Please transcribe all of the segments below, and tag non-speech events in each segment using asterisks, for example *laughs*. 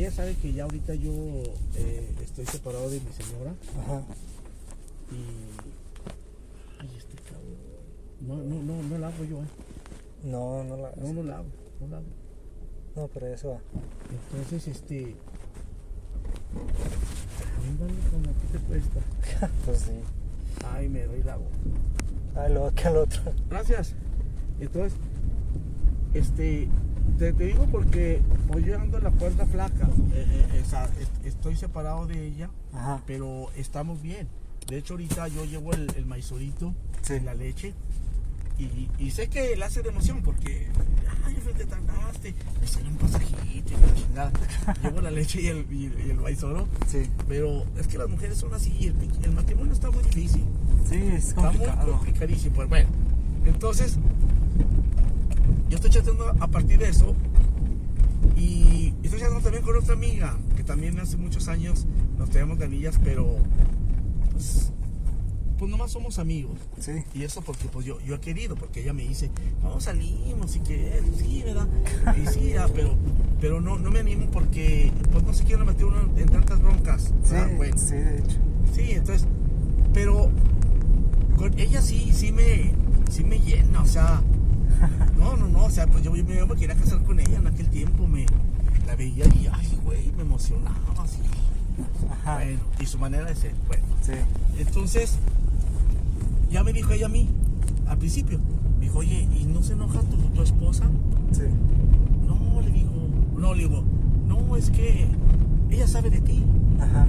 ella sabe que ya ahorita yo eh, estoy separado de mi señora Ajá. y. Ay, este cabrón. No, no, no, no la hago yo, eh. No, no la. No, no la hago, no la hago. No, pero eso va. Entonces, este. Ándale, como ti te cuesta. *laughs* Pues sí. Ay, me doy la voz. Ah, luego que al otro. Gracias. Entonces, este, te, te digo porque pues yo ando en la cuerda flaca. Eh, eh, esa- est- estoy separado de ella, Ajá. pero estamos bien. De hecho, ahorita yo llevo el, el maizorito, Sí. la leche, y, y sé que le hace de emoción porque, ay, te tardaste, me sale un pasajito y la chingada. *laughs* llevo la leche y el, y, y el maizoro, Sí. pero es que las mujeres son así, el, el matrimonio está muy difícil. Sí, es Está muy complicado. complicadísimo. Pues bueno, entonces yo estoy chateando a partir de eso y estoy chateando también con otra amiga que también hace muchos años nos traíamos de anillas, pero pues, pues nomás somos amigos. Sí. Y eso porque pues yo, yo he querido, porque ella me dice, vamos salimos y que sí, ¿verdad? *laughs* Y sí, ya, pero, pero no, no me animo porque pues no se quiero meter uno en tantas broncas. Sí. Bueno. sí, de hecho. Sí, entonces, pero con ella sí, sí me, sí me llena, o sea, no, no, no, o sea, pues yo, yo me, quería casar con ella en aquel tiempo, me la veía y, ay, güey, me emocionaba, así, Ajá. bueno, y su manera de ser, bueno, Sí. entonces, ya me dijo ella a mí, al principio, me dijo, oye, ¿y no se enoja tu, tu esposa? Sí. No, le digo, no, le digo, no, es que ella sabe de ti, Ajá.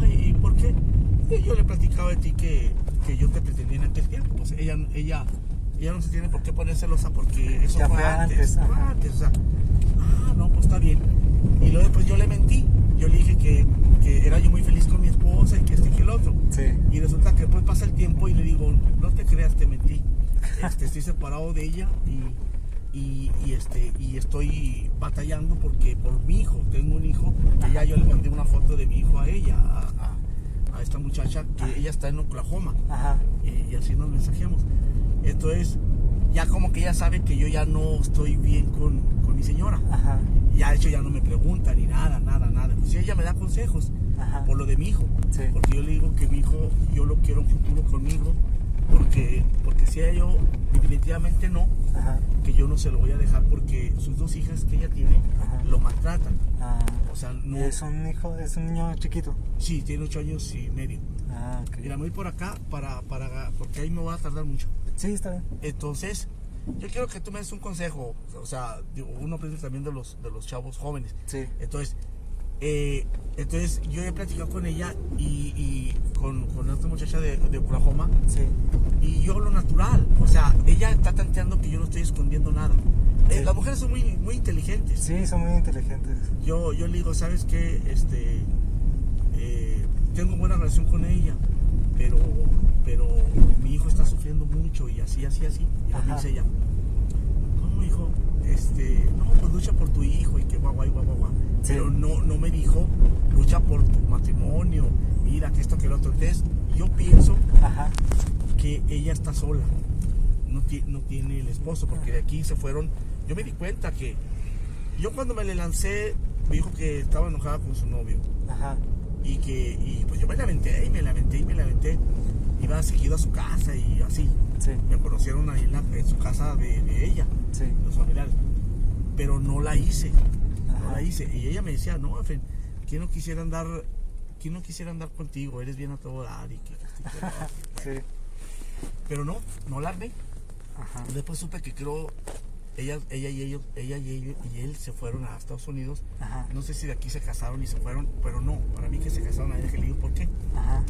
Ay, ¿y por qué? Y yo le platicaba de ti que, que yo te pretendía en aquel tiempo. Pues ella, ella, ella no se tiene por qué poner celosa porque eso Ya fue, antes. antes, fue ajá. antes, o sea, ah, no, pues está bien. Y luego después yo le mentí. Yo le dije que, que era yo muy feliz con mi esposa y que este y que el otro. Sí. Y resulta que después pasa el tiempo y le digo, no te creas, te mentí. Este, estoy separado de ella y, y, y, este, y estoy batallando porque por mi hijo, tengo un hijo, que ya yo le mandé una foto de mi hijo a ella, a, a- a esta muchacha, que ella está en Oklahoma Ajá. y, y así nos mensajeamos. Entonces, ya como que ella sabe que yo ya no estoy bien con, con mi señora. Ajá. Ya de hecho ya no me pregunta ni nada, nada, nada. Pues ella me da consejos Ajá. por lo de mi hijo. Sí. Porque yo le digo que mi hijo, yo lo quiero un futuro conmigo. Porque, porque si a yo definitivamente no, Ajá. que yo no se lo voy a dejar porque sus dos hijas que ella tiene Ajá. lo maltratan. Ah. O sea, no. Es un hijo, es un niño chiquito. Sí, tiene ocho años y medio. Ah, ok. Mira, me voy por acá para, para, porque ahí me va a tardar mucho. Sí, está bien. Entonces, yo quiero que tú me des un consejo. O sea, digo, uno aprende también de los, de los chavos jóvenes. Sí. Entonces, eh, entonces yo he platicado con ella y, y con, con esta muchacha de, de Oklahoma Sí. y yo lo natural. O sea, ella está tanteando que yo no estoy escondiendo nada. Eh, las mujeres son muy, muy inteligentes. Sí, son muy inteligentes. Yo, yo le digo, ¿sabes qué? Este, eh, tengo buena relación con ella, pero, pero mi hijo está sufriendo mucho y así, así, así. Y Ajá. dice ella, ¿cómo hijo? Este, no, pues lucha por tu hijo y que guau, guau, guau, guau. Sí. Pero no, no me dijo, lucha por tu matrimonio, mira que esto, que lo otro. Entonces, yo pienso Ajá. que ella está sola, no, no tiene el esposo, porque de aquí se fueron. Yo me di cuenta que yo cuando me le lancé, me dijo que estaba enojada con su novio Ajá. y que y pues yo me lamenté y me lamenté y me lamenté. Iba seguido a su casa y así. Sí. Me conocieron ahí en, la- en su casa de, de ella, Sí. los familiares. Pero no la hice, no la hice. Y ella me decía, no, Efren, ¿quién no quisiera andar, quién no quisiera andar contigo? Eres bien a todo dar y que esto y que lo otro". *laughs* Sí. Pero no, no la armé. Ajá. Después supe que creo ella, ella y ellos, ella y ellos y él se fueron a Estados Unidos. Ajá. No sé si de aquí se casaron y se fueron, pero no, para mí que se casaron allá, que le digo, ¿por qué? Ajá.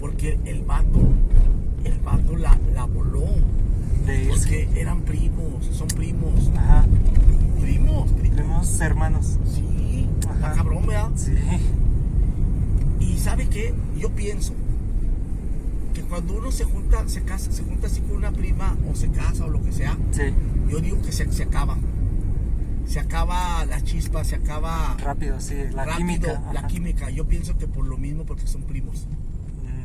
Porque el vato, el vato la, la voló. De irse. Porque eran primos, son primos, Ajá. primos, primos. Hermanos. Sí, Ajá. cabrón, ¿verdad? Sí. Y sabe qué, yo pienso que cuando uno se junta, se casa, se junta así con una prima o se casa o lo que sea, Sí. yo digo que se, se acaba. Se acaba la chispa, se acaba Rápido, sí. La rápido química. la ajá. química. Yo pienso que por lo mismo, porque son primos.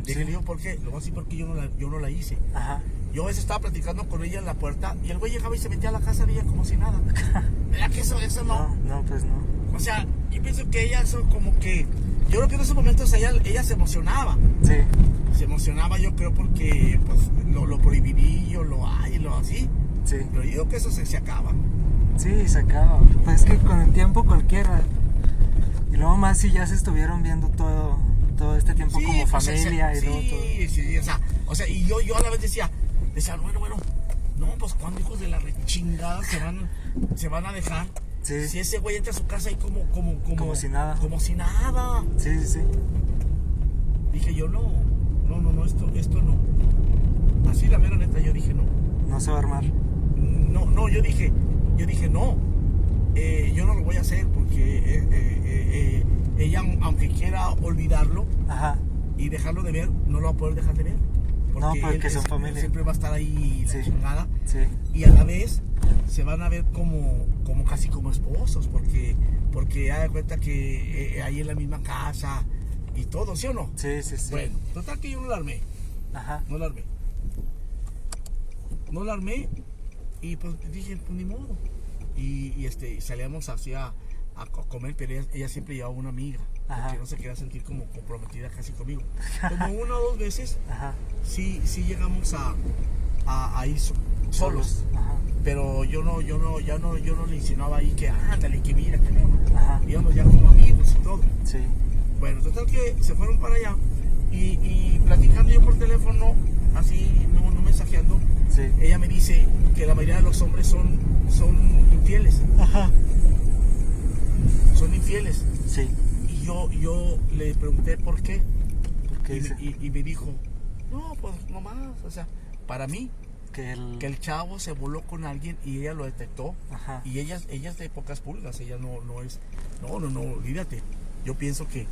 Le sí. digo, ¿por qué? Lo voy a decir porque yo no la, yo no la hice. Ajá. Yo a veces estaba platicando con ella en la puerta y el güey llegaba y se metía a la casa de ella como si nada. *laughs* ¿Verdad que eso, eso no? No, no, pues no. O sea, yo pienso que ella eso como que... Yo creo que en esos momentos ella, ella se emocionaba. Sí, Se emocionaba yo creo porque pues, lo, lo prohibidillo, lo hay, lo así. sí. Pero yo creo que eso se, se acaba. Sí, se acaba. Pues es que con el tiempo cualquiera. Y luego más si ya se estuvieron viendo todo, todo este tiempo como pues, familia y todo, todo. sí, sí, o sea, o sea, y yo, yo a la vez decía, decía, bueno, bueno, no, pues cuando hijos de la rechingada se van, se van a dejar. Sí. Si ese güey entra a su casa y como, como, como, Como si nada. Como si nada. Sí, sí, sí. Dije yo, no, no, no, no, esto, esto no. Así la mera neta, yo dije, no. No se va a armar. No, no, yo dije, yo dije, no, eh, yo no lo voy a hacer porque eh, eh, ella, aunque quiera olvidarlo Ajá. y dejarlo de ver, no lo va a poder dejar de ver. No, porque él son es- familia. siempre va a estar ahí la Sí. chingada. Sí, Y a la vez se van a ver como, como casi como esposos, porque, porque da cuenta que eh, ahí en la misma casa y todo, ¿sí o no? sí, sí, sí. Bueno, total que yo no la armé. Ajá. No la armé. No la armé y pues dije, pues ni modo. Y, y, este, salíamos hacia a co- comer, pero ella, ella siempre llevaba una amiga, Ajá. porque no se quería sentir como comprometida casi conmigo. *laughs* Como una o dos veces Ajá. sí, sí llegamos a, a, a ir so- solos. Ajá. Pero yo no, yo no, ya no, yo no le insinuaba ahí que ándale, que mira, que no. Íbamos ya como amigos y todo. Sí. Bueno, total que se fueron para allá y, y platicando yo por teléfono, así, no, no mensajeando, Sí. ella me dice que la mayoría de los hombres son, son infieles, Ajá. Son infieles. Sí. Y yo, yo le pregunté por qué y, dice y- y me dijo, no, pues nomás, o sea, para mí, que el... que el chavo se voló con alguien y ella lo detectó Ajá. y ella, ella es de pocas pulgas, ella no, no es, no, no, no, olvídate. Yo pienso que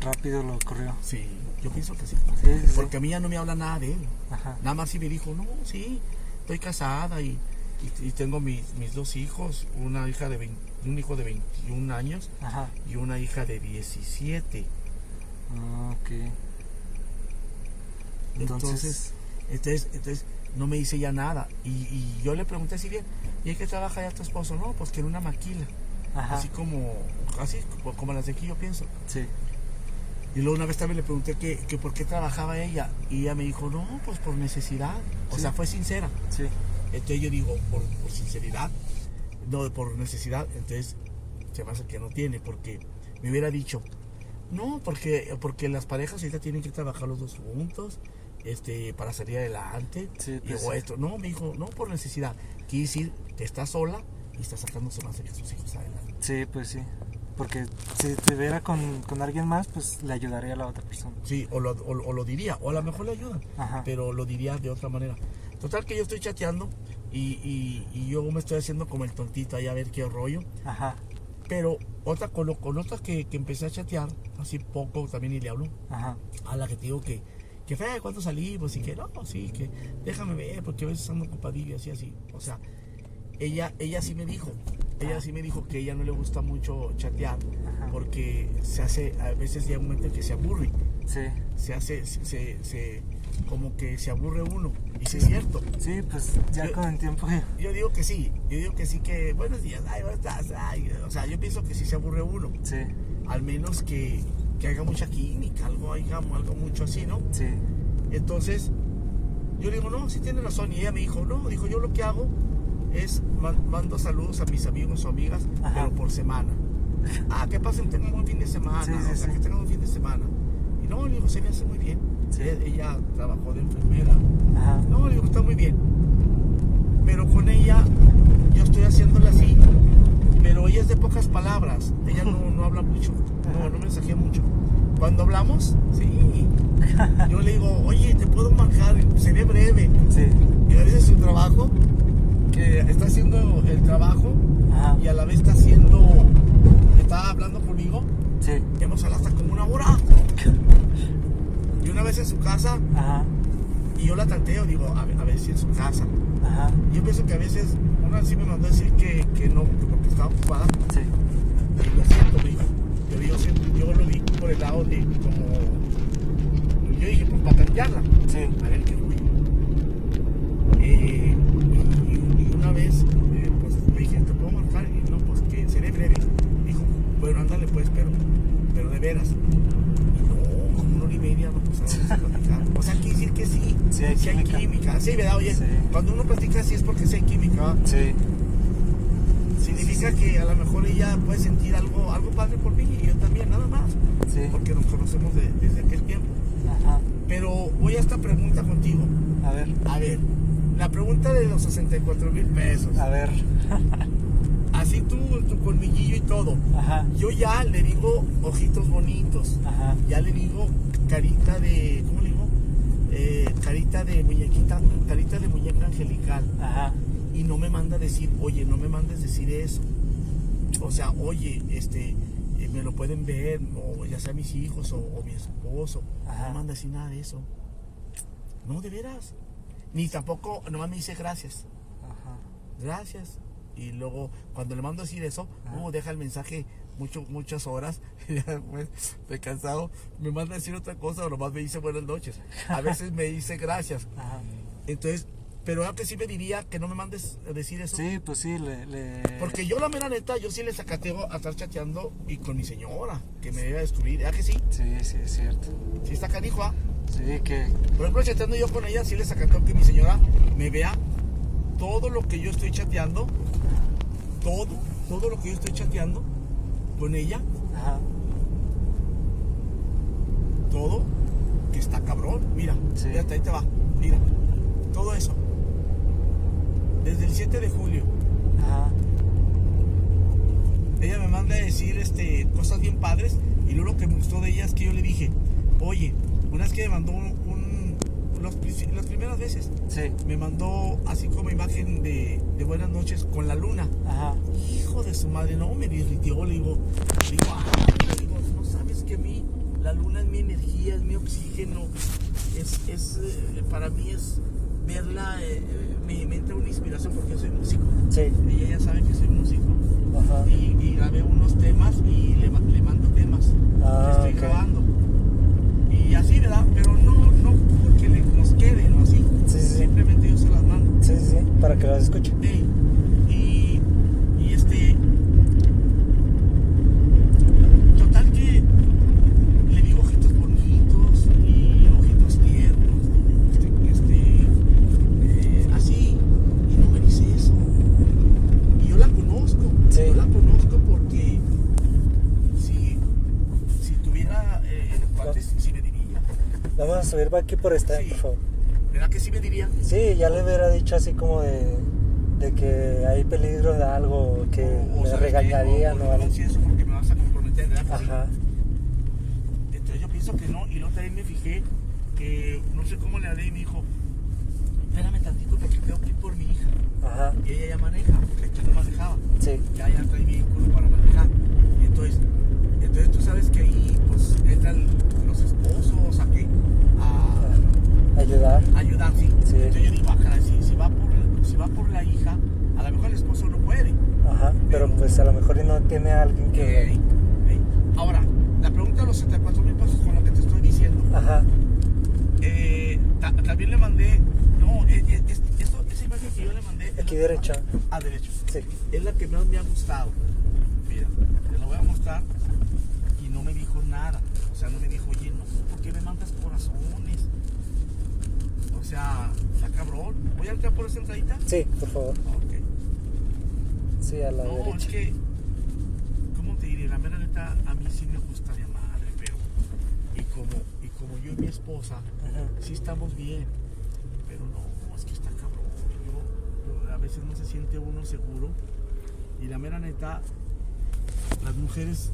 Rápido lo ocurrió. sí, yo pienso que sí. Sí, sí, sí. Porque a mí ya no me habla nada de él. Ajá. Nada más sí me dijo, no, sí, estoy casada y, y- y tengo mis, mis dos hijos, una hija de 20 un hijo de 21 años Ajá. y una hija de 17. Ah, ok. Entonces, Entonces, entonces, no me dice ya nada. Y, y yo le pregunté si bien, ¿y en qué trabaja ya tu esposo? No, pues que en una maquila, ajá. así como, así como- como las de aquí yo pienso. Sí. Y luego una vez también le pregunté que, que por qué trabajaba ella y ella me dijo, no, pues por necesidad. O Sí. sea, fue sincera. Sí. Entonces yo digo, por, por sinceridad, no por necesidad, entonces se me hace que no tiene, porque me hubiera dicho, no, porque, porque las parejas ahorita tienen que trabajar los dos juntos, este, para salir adelante. Sí, y pues o sí. esto, no, me dijo, no por necesidad, quiere decir que está sola y está sacándose más de que sus hijos adelante. Sí, pues sí. Porque si estuviera con, con alguien más, pues le ayudaría a la otra persona. Sí, o lo, o- o lo diría, o a lo mejor le ayudan, Ajá. pero lo diría de otra manera. Total que yo estoy chateando y, y- y yo me estoy haciendo como el tontito ahí a ver qué rollo. Ajá. Pero otra con, lo- con otra que, que empecé a chatear, así poco también y le hablo, Ajá. a la que te digo que, que fe, ¿cuánto salimos? Y que no, sí, que déjame ver, porque a veces ando ocupadillo y así, así. O sea, ella, ella sí me dijo, ella sí me dijo que ella no le gusta mucho chatear, Ajá. porque se hace, a veces llega un momento en que se aburre, Sí. se hace, se, se, se- como que se aburre uno. Y sí es cierto. Sí, pues ya Yo- con el tiempo. Yo digo que sí, yo digo que sí que buenos días, ay, ¿cómo estás? Ay, o sea, yo pienso que sí se aburre uno. Sí. al menos que, que haga mucha química, algo, haya- algo mucho así, ¿no? Sí. Entonces, yo le digo, no, sí tiene razón. Y ella me dijo, no, dijo, yo lo que hago es man- mando saludos a mis amigos o amigas, Ajá. pero por semana. Ah, que pasen, tengan un fin de semana, Sí, sí, o sea, sí. que tengan un fin de semana. Y no, le digo, se me hace muy bien. Ella, trabajó de enfermera. Ajá. No, le digo, está muy bien. Pero con ella, yo estoy haciéndola así. Pero ella es de pocas palabras. Ella no, no habla mucho. No, no mensajea mucho. Cuando hablamos, sí. *laughs* Yo le digo, oye, te puedo marcar, seré breve. Sí. Y a veces su trabajo, que está haciendo el trabajo Ajá. y a la vez está haciendo, está hablando conmigo. Sí. Hemos hablado hasta como una hora. *laughs* Y una vez en su casa, Ajá. y yo la tanteo, digo, a ver, a ver si en su casa. Ajá. Yo pienso que a veces una sí me mandó a decir que, que no, que porque estaba ocupada. Sí. Y lo siento. Yo, yo, siento- yo lo vi por el lado de como. Yo dije, pues para tantearla. Sí. A ver qué fluye. Eh, y, y una vez, eh, pues le dije, ¿te puedo marcar? Y no, pues que seré breve. Dijo, bueno, ándale pues, pero, pero de veras. Y no, una hora y media pusimos a platicar. O sea, quiere decir que sí, Sí hay química. química. Sí, ¿verdad? Oye, Sí. cuando uno platica así es porque sí hay química. Sí, Significa que a lo mejor ella puede sentir algo, algo padre por mí y yo también, nada más. sí. Porque nos conocemos de- desde aquel tiempo. Ajá. Pero voy a esta pregunta contigo. A ver, A ver, la pregunta de los 64 mil pesos. a ver. *laughs* Colmillillo y todo. Ajá. Yo ya le digo ojitos bonitos. Ajá. Ya le digo carita de. ¿Cómo le digo? Eh, carita de muñequita, carita de muñeca angelical. Ajá. Y no me manda a decir, oye, no me mandes decir eso. O sea, oye, este, eh, me lo pueden ver, o ya sea mis hijos o, o mi esposo. No me manda decir nada de eso. No, de veras. Ni tampoco, nomás me dice gracias. Ajá. Gracias. Y luego, cuando le mando a decir eso, uh, deja el mensaje mucho, muchas horas. *laughs* Ya después, de cansado, me manda a decir otra cosa o nomás me dice buenas noches. A veces me dice gracias. *laughs* Ajá. Entonces, pero aunque sí me diría que no me mandes a decir eso. Sí, pues sí, le. le... Porque yo la mera neta, yo sí le sacateo a estar chateando y con mi señora, que me debe destruir. ¿Verdad que sí? Sí, sí, es cierto. Sí está canijo, ¿ah? Sí, que. Por ejemplo, chateando yo con ella, sí le sacateo que mi señora me vea todo lo que yo estoy chateando, todo, todo lo que yo estoy chateando con ella, Ajá. todo, que está cabrón. Mira, Sí. fíjate, ahí te va. Mira, todo eso. Desde el 7 de julio, Ajá. ella me manda a decir este, cosas bien padres y luego lo que me gustó de ella es que yo le dije, oye, una vez que me mandó un, un- los, las primeras veces, Sí. me mandó así como imagen de, de buenas noches con la luna. Ajá. Hijo de su madre, no, me derritió, le digo, le digo, le digo, no sabes que a mí la luna es mi energía, es mi oxígeno, es, es eh, para mí es verla, eh, me, me entra una inspiración porque soy músico, Sí. ella ya sabe que soy músico, Ajá. y, y grabé unos temas y le, ma- le mando temas Ah, que estoy grabando, y así, ¿verdad? Pero no, no porque le, nos quede, ¿no? Así, Sí, sí, sí. simplemente yo se las mando. Sí, sí, sí. Para que las escuche. Ey, y, y este. Total que le digo ojitos bonitos y ojitos tiernos, este, este, eh, así, y no me dice eso. Y yo la conozco, Sí. yo la conozco porque si, si tuviera eh, cuates, sí me diría. Por esta, Sí. por favor. ¿Verdad que sí me diría? Sí, ya le hubiera dicho así como de, de que hay peligro de algo, que O- o me regañarían o- algo. eso porque me vas a comprometer, ¿verdad? Ajá. Entonces yo pienso que no, y luego también me fijé que no sé cómo le hablé y me dijo, espérame tantito porque tengo que ir por mi hija. Ajá. Y ella ya maneja, porque aquí no manejaba. Sí. Ya, ya trae vehículo para manejar. Y entonces, entonces tú sabes que ahí pues entran los esposos a qué? A Ayudar. ayudar, sí. Sí. Entonces yo digo, ah, caray, si, si va por, si va por la hija, a lo mejor el esposo no puede. Ajá. Pero pues a lo mejor y no tiene a alguien Ey, que. ey. Ahora, la pregunta de los 74 mil pesos con lo que te estoy diciendo. Ajá. Eh, ta- también le mandé, no, eh, eh, es- esto- esa imagen que yo le mandé. es Aquí la- derecha. Ah, derecho. Sí. Es la que más me ha gustado. Mira, te la voy a mostrar y no me dijo nada. O sea, no me dijo, oye, no, ¿por qué me mandas corazones? O sea, está cabrón. ¿Voy a entrar por esa entradita? Sí, por favor. Ok. Sí, a la No, es derecha. que, ¿cómo te diré? La mera neta, a mí sí me gusta de madre, pero. Y como, y como yo y mi esposa, Ajá. sí estamos bien, pero no, es que está cabrón. Yo- yo- a veces no se siente uno seguro. Y la mera neta, las mujeres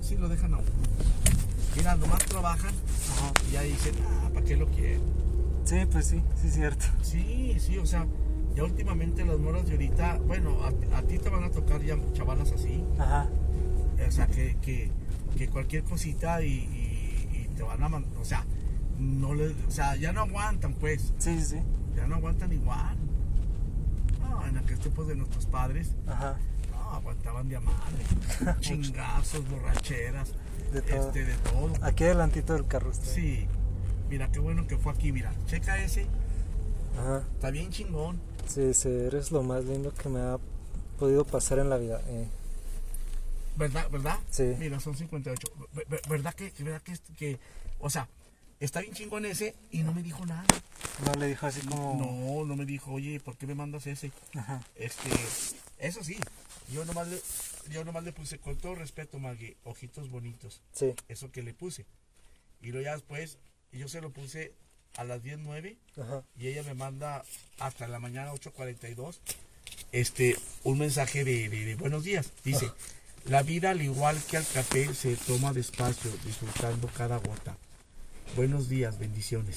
sí lo dejan a uno. Mira, nomás trabajan Ajá. y ya dicen, ah, ¿para qué lo quieren? Sí, pues sí, sí es cierto. Sí, sí, o sea, ya últimamente las moras de ahorita, bueno, a, a ti te van a tocar ya chavalas así, Ajá. o sea, que, que, que cualquier cosita y, y- y te van a mandar, o sea, no le, o sea, ya no aguantan, pues, Sí, sí, sí. ya no aguantan igual. En aquel tiempo de nuestros padres, Ajá. no, aguantaban de a madre, *laughs* chingazos, borracheras, De todo. este, de todo. Aquí adelantito del carro está. Sí, mira, qué bueno que fue aquí, mira, checa ese, Ajá. Está bien chingón. Sí, sí, eres lo más lindo que me ha podido pasar en la vida. eh. ¿Verdad? ¿Verdad? Sí. Mira, son 58. Ver- ver- ¿Verdad que, verdad que, que, o sea, está bien chingón ese y no me dijo nada? No le dijo así como. No, no me dijo, oye, ¿por qué me mandas ese? Ajá. Este, eso sí, yo nomás le, yo nomás le puse, con todo respeto, Maggie, ojitos bonitos. Sí. Eso que le puse. Y luego ya después, yo se lo puse a las 10.09 Ajá. y ella me manda hasta la mañana 8.42 este, un mensaje de, de- de buenos días. Dice, la vida al igual que al café se toma despacio, disfrutando cada gota. Buenos días, bendiciones.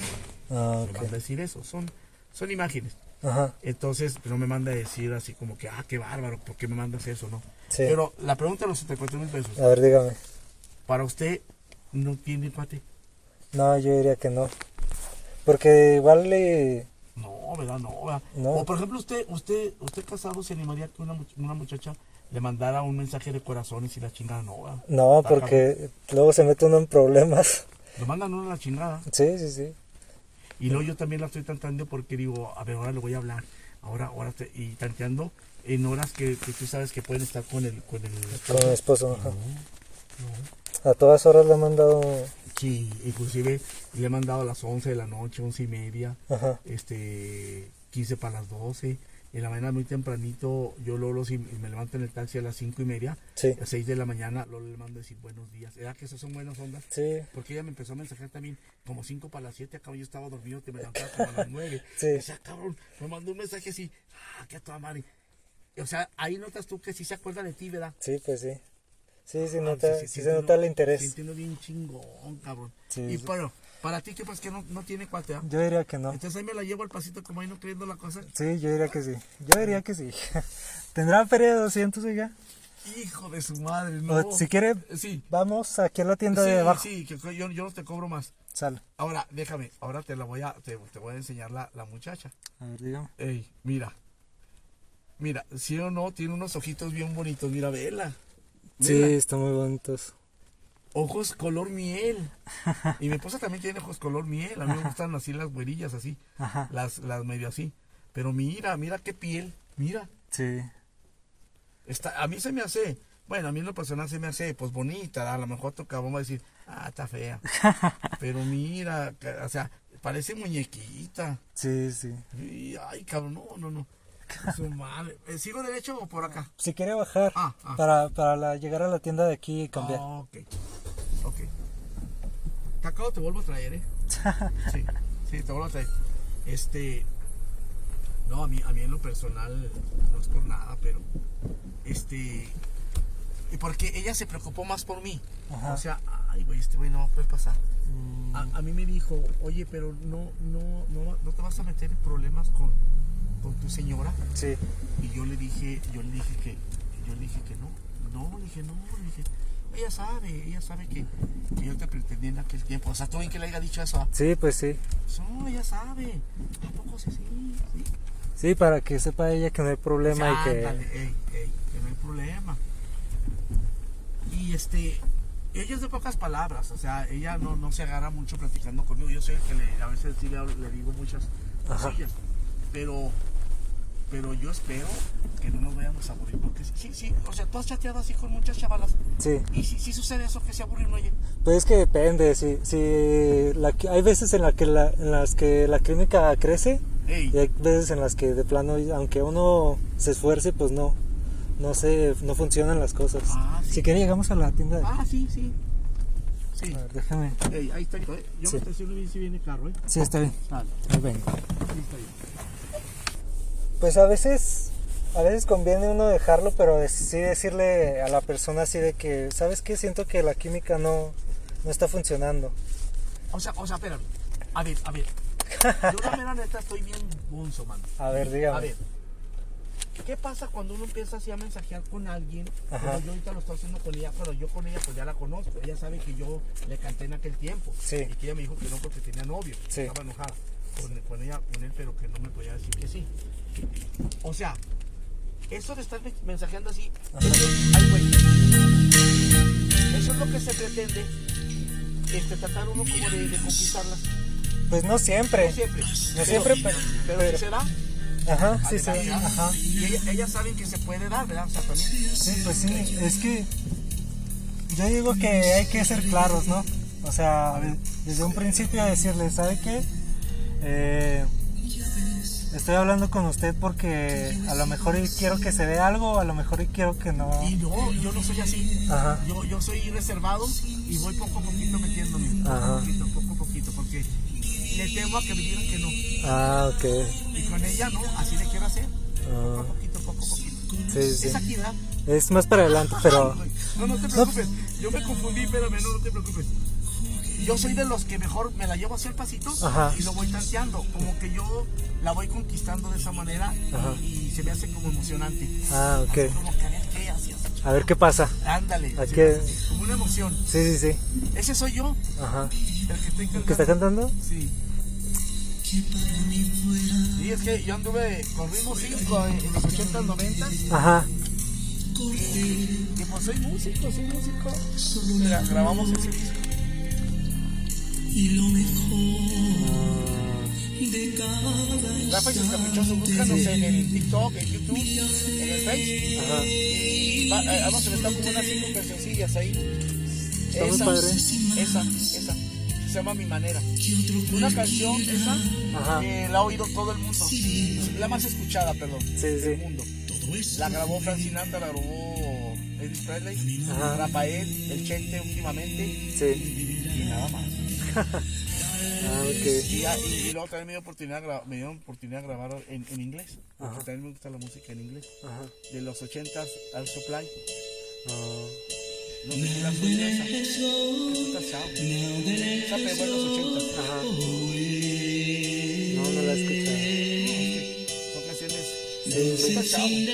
Ah, Me ok. manda a decir eso, son, son imágenes. Ajá. Entonces, no me manda a decir así como que, ah, qué bárbaro, ¿por qué me mandas eso, no? Sí. Pero la pregunta de los 74 mil pesos, A ver, dígame. para usted, ¿no tiene cuate? No, yo diría que no. Porque igual le. No, ¿verdad? No, ¿verdad? No. O por ejemplo, usted, usted, usted casado se animaría que una, una muchacha le mandara un mensaje de corazones y la chingada no, ¿verdad? No, porque luego se mete uno en problemas. Lo mandan uno a la chingada. Sí, sí, sí. Y luego yo también la estoy tanteando porque digo, a ver, ahora le voy a hablar. Ahora, ahora, te- y tanteando en horas que, que tú sabes que pueden estar con el, con el Con mi esposo. ajá. No, no. A todas horas le he mandado. Sí, inclusive le he mandado a las 11 de la noche, 11 y media, Ajá. este, 15 para las 12. En la mañana muy tempranito, yo luego si me levanto en el taxi a las 5 y media, Sí. a las 6 de la mañana, luego le mando a decir buenos días. ¿Era que esas son buenas ondas? Sí. Porque ella me empezó a mensajear también como 5 para las 7, acá yo estaba dormido, te me levantaba como a las *laughs* 9. Sí. O sea, cabrón, me mandó un mensaje así, ah, qué a toda madre. O sea, ahí notas tú que sí se acuerda de ti, ¿verdad? Sí, pues sí. Sí, sí, Ah, nota, sí, sí, sí, se nota el interés. entiendo bien chingón, cabrón. Sí, y bueno, para ti, que pues que no, no tiene cuate, ¿ah? Yo diría que no. Entonces ahí me la llevo al pasito como ahí no creyendo la cosa. Sí, yo diría que sí. Yo diría que sí. *laughs* ¿Tendrá feria de 200, oiga? Hijo de su madre, no. O si quiere, Sí. vamos aquí a la tienda Sí, de abajo. sí, que yo, yo no te cobro más. Sale. Ahora, déjame, ahora te la voy a, te, te voy a enseñar la, la muchacha. A ver, dígame. Ey, mira. Mira, sí o no, tiene unos ojitos bien bonitos, mira, vela. Sí, están muy bonitos. Ojos color miel. Y mi esposa también tiene ojos color miel. A mí me gustan así las güerillas, así. Ajá. Las, las medio así. Pero mira, mira qué piel. Mira. Sí. Está, a mí se me hace, bueno, a mí en lo personal se me hace, pues bonita, a lo mejor tu cabrón va a decir, ah, está fea. *laughs* Pero mira, o sea, parece muñequita. Sí, sí. Y, ay, cabrón, no, no, no. Su madre. Eh, ¿Sigo derecho o por acá? Si quiere bajar Ah, ah. para, para la- llegar a la tienda de aquí y cambiar. Ah, ok, ok. Cacao te vuelvo a traer, ¿eh? *laughs* Sí, sí, te vuelvo a traer. Este, no, a mí, a mí en lo personal, no es por nada, pero, este, y porque ella se preocupó más por mí. Ajá. O sea, ay, güey, este güey no va a poder pasar. Mm, A, a mí me dijo, oye, pero no, no, no, no te vas a meter en problemas con, con tu señora. sí. Y yo le dije, yo le dije que, yo le dije que no, no, le dije no, le dije, ella sabe, ella sabe que, que yo te pretendí en aquel tiempo. O sea, todo bien que le haya dicho eso. ¿ah? Sí, pues sí. No, ella sabe. ¿A poco sí? Sí, sí. Sí, para que sepa ella que no hay problema y que... Ándale, ey, ey, que no hay problema. Y este, ella es de pocas palabras, o sea, ella no, no se agarra mucho platicando conmigo. Yo sé que le- a veces sí le, le digo muchas Ajá. cosillas, pero, pero yo espero que no nos vayamos a aburrir, porque sí, sí, o sea, tú has chateado así con muchas chavalas, Sí. y si sí, sucede eso, que se aburren, oye. Pues es que depende, si, si la, hay veces en, la que la, en las que la química crece Ey, y hay veces en las que de plano, aunque uno se esfuerce, pues no, no se, no funcionan las cosas. Ah, sí. Si quiere llegamos a la tienda de... ah, sí, sí, sí. A ver, déjame. Ey, ahí está, ¿eh? yo Sí. me estoy diciendo bien si viene carro, ¿eh? Sí, está bien. Sale, Ahí vengo. sí, está bien. Pues a veces, a veces conviene uno dejarlo, pero sí decirle a la persona así de que, ¿sabes qué? Siento que la química no, no está funcionando. O sea, o sea, espérame. A ver, a ver. Yo la mera neta estoy bien bunzo, mano. A ver, dígame. A ver. ¿Qué pasa cuando uno empieza así a mensajear con alguien? Como yo ahorita lo estoy haciendo con ella, pero yo con ella pues ya la conozco. Ella sabe que yo le canté en aquel tiempo. Sí. Y que ella me dijo que no porque tenía novio. Sí. Estaba enojada con, con ella, con él, pero que no me podía decir que sí. O sea, eso de estar mensajeando así, ay, güey. Eso es lo que se pretende, este, tratar uno como de, de conquistarlas. Pues no siempre. No siempre. No siempre, pero- pero, pero- sí se da. Ajá, sí, sí. Ajá. Y ella- ellas saben que se puede dar, ¿verdad? O sea, también. Sí, pues sí, es que yo digo que hay que ser claros, ¿no? O sea, de- desde un principio decirle, ¿sabe qué? Eh, estoy hablando con usted porque a lo mejor quiero que se dé algo, a lo mejor quiero que no. Y no, yo no soy así. Ajá. Yo, yo soy reservado y voy poco a poquito metiéndome. Poco Ajá. a poquito, poco a poquito, porque le temo a que me digan que no. Ah, ok. Y con ella no, así le quiero hacer. Poco a Ah, poquito, poco a poquito. sí, sí. Es aquí, ¿verdad? Es más para adelante, pero... *laughs* No, no te preocupes. Yo me confundí, espérame, no, no te preocupes. Yo soy de los que mejor me la llevo hacia el pasito Ajá. y lo voy tanteando. Como que yo la voy conquistando de esa manera y, y se me hace como emocionante. Ah, Así ok. como que a ver qué así. A ver qué pasa. Ándale. ¿A qué? Como una emoción. Sí, sí, sí. Ese soy yo, Ajá. el que estoy cantando. ¿Qué está cantando? Sí. Y es que yo anduve con ritmo 5 en los 80, 90 Ajá. y pues soy músico, soy músico. Mira, grabamos ese disco. Rafa y sus caprichosos, búscanos en el TikTok, en YouTube, en el Face. Ajá. Va, eh, vamos a meter como unas 5 cancioncillas ahí. Está muy padre. Esa, esa. Se llama Mi Manera. Una canción esa Ajá. que la ha oído todo el mundo. La más escuchada, perdón, Sí, del sí. mundo. La grabó Frank Sinatra, la grabó Elvis Presley. Rafael, el Chente últimamente Sí. y nada más. *laughs* Ah, ok. Y, ya- y- y luego también me dio oportunidad, me dio oportunidad de grabar en, en inglés. Porque Ajá. también me gusta la música en inglés. Ajá. De los 80s al Supply. Ah, No sé si la has oído esa. Esta sound. Esa pegó en los 80s. Ajá. No, no la he escuchado. Son canciones. Sí, sí. Esta sound.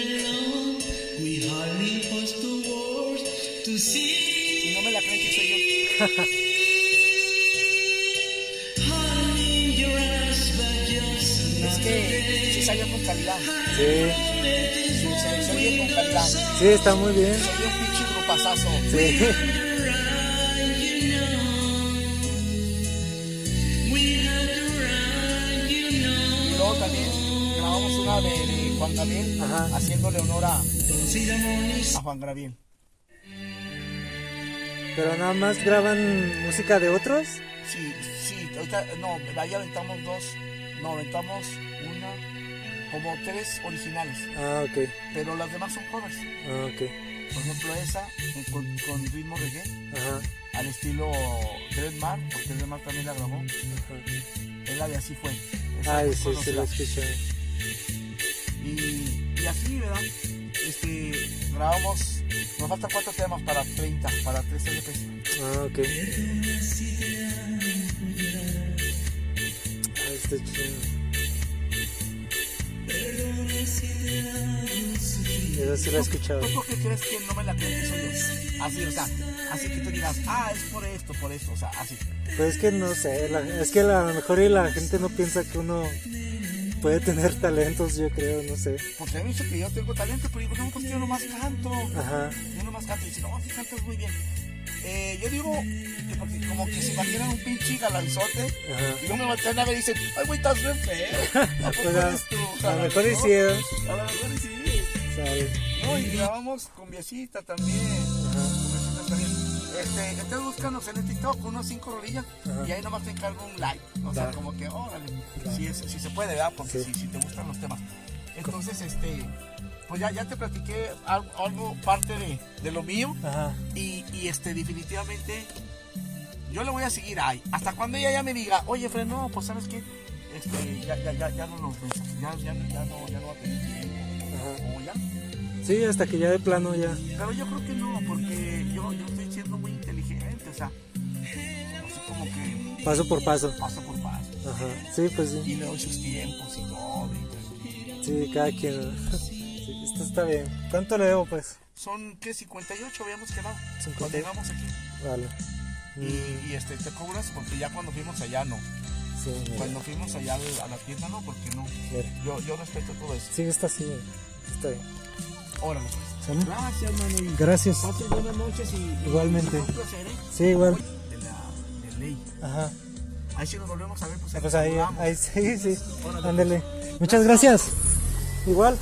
Y no me la creen que soy yo. *laughs* salió con calidad. Sí. Se, se oye con calidad. Sí, está muy bien. Se oye un pinche grupazazo. Sí. Luego también grabamos una de, de Juan Gabriel Ajá. haciéndole honor a, a Juan Gabriel. Pero nada más graban música de otros. Sí, sí, ahorita, no, ahí aventamos dos, no, aventamos una, como tres originales, Ah, ok. pero las demás son covers. Ah, ok. Por ejemplo, esa con, con ritmo reggae, Ajá. al estilo Dreadmar, porque Dreadmar también la grabó, Ajá. es la de Así Fue. Esa muy sí, lo escuché. Y, y así, ¿verdad? Este, grabamos, nos faltan cuatro temas para 30, para 3 LPs. Ah, ok. Ah, está chido. Eso sí lo he escuchado. ¿Tú por qué crees que no me la soy yo? Así, o sea, así que tú digas, ah, es por esto, por esto, o sea, así. Pues es que no sé, la- es que a lo mejor y la gente no piensa que uno puede tener *laughs* talentos, yo creo, no sé. Porque a mí dice que yo tengo talento, pero digo, no, pues yo nomás canto. Ajá. Yo nomás canto. Y dice, no, sí cantas muy bien. Eh, yo digo que porque como que se imaginan un pinche galanzote Ajá. y no me voltean a ver y dicen, ay, güey, estás re feo. *laughs* ¿A poco a, eres tú? a lo mejor ¿eh? A lo mejor sí. No, y grabamos con Viecita también. Con Viecita también. Este, entonces búscanos en el TikTok unos cinco rolillas Ajá. y ahí nomás te encargo un like. O sea, como que, órale, si, es- si se puede, ¿verdad? Porque Sí. si, si te gustan los temas. Entonces, este, pues ya, ya te platiqué algo, algo parte de, de lo mío Ajá. y, y, este, definitivamente yo le voy a seguir ahí. Hasta cuando ella ya me diga, oye, Fred, no, pues sabes qué, este, ya, ya, ya, ya no vemos, ya, ya, ya no, ya no va a tener tiempo. Ajá. O ya. Sí, hasta que ya de plano ya. Pero yo creo que no, porque yo, yo estoy siendo muy inteligente, o sea, así como que Paso por paso. paso por paso. Ajá. Sí, pues sí. Y le doy sus tiempos y todo. y todo. Sí, cada quien. *laughs* esto está bien. ¿Cuánto le debo, pues? Son, ¿qué? 58 habíamos quedado. 58. Cuando llegamos aquí. Vale. Y, y, este, te cobras porque ya cuando fuimos allá no. Sí. Cuando fuimos allá al- a la tienda no, porque no. mira. Yo, yo respeto todo eso. Sí, está así. Está bien. Órale. pues. Gracias, mano. y Gracias. Pasen buenas noches y. Igualmente. y un placer, ¿eh? Sí, igual. De la de ley. Ajá. Ahí sí nos volvemos a ver, pues, Pues ahí, saludamos. ahí sí, sí. Órale. Ándele. Muchas gracias. Igual.